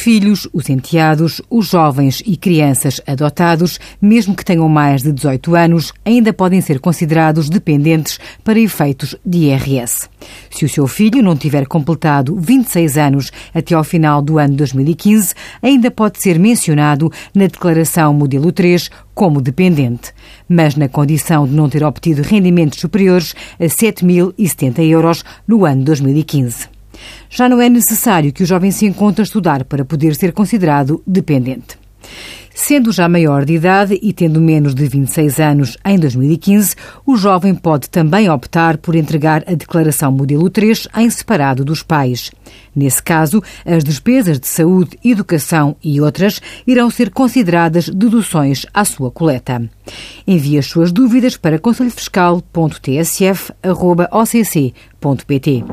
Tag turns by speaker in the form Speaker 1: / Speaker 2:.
Speaker 1: filhos, os enteados, os jovens e crianças adotados, mesmo que tenham mais de 18 anos, ainda podem ser considerados dependentes para efeitos de IRS. Se o seu filho não tiver completado 26 anos até ao final do ano 2015, ainda pode ser mencionado na declaração modelo 3 como dependente, mas na condição de não ter obtido rendimentos superiores a 7.070 euros no ano 2015. Já não é necessário que o jovem se encontre a estudar para poder ser considerado dependente. Sendo já maior de idade e tendo menos de 26 anos em 2015, o jovem pode também optar por entregar a declaração modelo 3 em separado dos pais. Nesse caso, as despesas de saúde, educação e outras irão ser consideradas deduções à sua coleta. Envie as suas dúvidas para conselhofiscal.tsf.occ.pt.